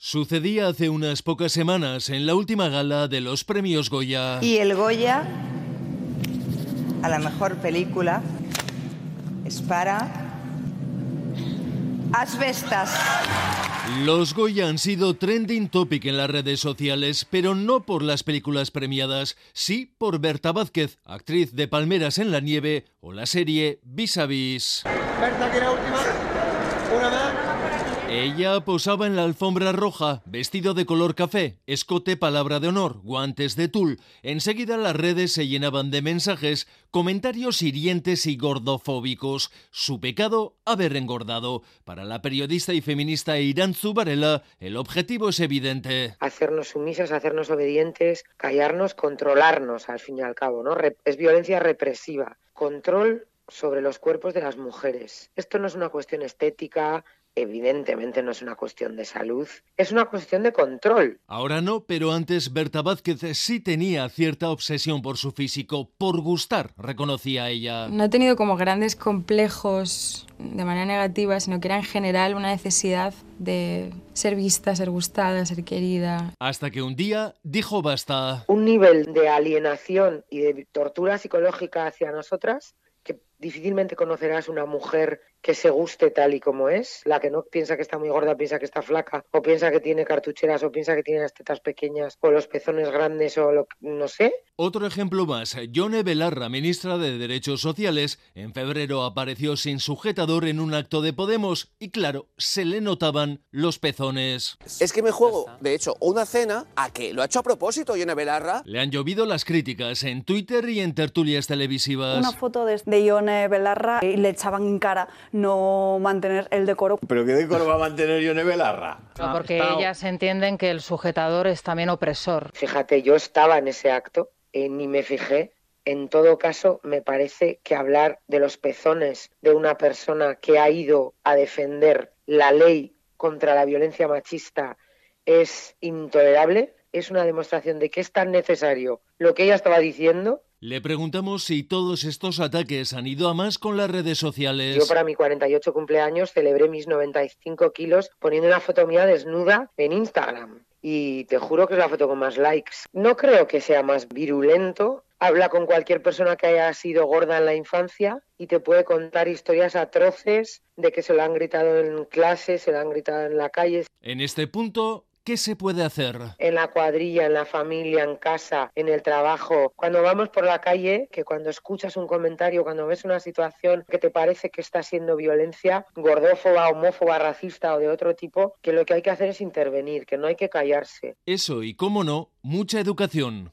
Sucedía hace unas pocas semanas en la última gala de los premios Goya. Y el Goya a la mejor película es para Asbestas. Los Goya han sido trending topic en las redes sociales, pero no por las películas premiadas, sí por Berta Vázquez, actriz de Palmeras en la Nieve o la serie Vis a Vis. Berta, ¿quiere última? ¿Una más? Ella posaba en la alfombra roja, vestido de color café, escote palabra de honor, guantes de tul. Enseguida las redes se llenaban de mensajes, comentarios hirientes y gordofóbicos. Su pecado, haber engordado. Para la periodista y feminista Irán Zubarela, el objetivo es evidente. Hacernos sumisas, hacernos obedientes, callarnos, controlarnos, al fin y al cabo, ¿no? Es violencia represiva. Control sobre los cuerpos de las mujeres. Esto no es una cuestión estética, evidentemente no es una cuestión de salud, es una cuestión de control. Ahora no, pero antes Berta Vázquez sí tenía cierta obsesión por su físico, por gustar, reconocía ella. No he tenido como grandes complejos de manera negativa, sino que era en general una necesidad de ser vista, ser gustada, ser querida. Hasta que un día dijo basta. Un nivel de alienación y de tortura psicológica hacia nosotras que difícilmente conocerás una mujer que se guste tal y como es, la que no piensa que está muy gorda, piensa que está flaca, o piensa que tiene cartucheras, o piensa que tiene las tetas pequeñas, o los pezones grandes, o lo no sé. Otro ejemplo más, Yone Belarra, ministra de Derechos Sociales, en febrero apareció sin sujetador en un acto de Podemos, y claro, se le notaban los pezones. Es que me juego, de hecho, una cena a que lo ha hecho a propósito Yone Belarra. Le han llovido las críticas en Twitter y en tertulias televisivas. Una foto de, de Yone Belarra y le echaban en cara no mantener el decoro. ¿Pero qué decoro va a mantener Yone Belarra? No, porque ellas entienden que el sujetador es también opresor. Fíjate, yo estaba en ese acto, eh, ni me fijé. En todo caso, me parece que hablar de los pezones de una persona que ha ido a defender la ley contra la violencia machista es intolerable. Es una demostración de que es tan necesario lo que ella estaba diciendo le preguntamos si todos estos ataques han ido a más con las redes sociales. Yo para mi 48 cumpleaños celebré mis 95 kilos poniendo una foto mía desnuda en Instagram. Y te juro que es la foto con más likes. No creo que sea más virulento. Habla con cualquier persona que haya sido gorda en la infancia y te puede contar historias atroces de que se lo han gritado en clase, se lo han gritado en la calle. En este punto, ¿Qué se puede hacer? En la cuadrilla, en la familia, en casa, en el trabajo. Cuando vamos por la calle, que cuando escuchas un comentario, cuando ves una situación que te parece que está siendo violencia, gordófoba, homófoba, racista o de otro tipo, que lo que hay que hacer es intervenir, que no hay que callarse. Eso y, cómo no, mucha educación.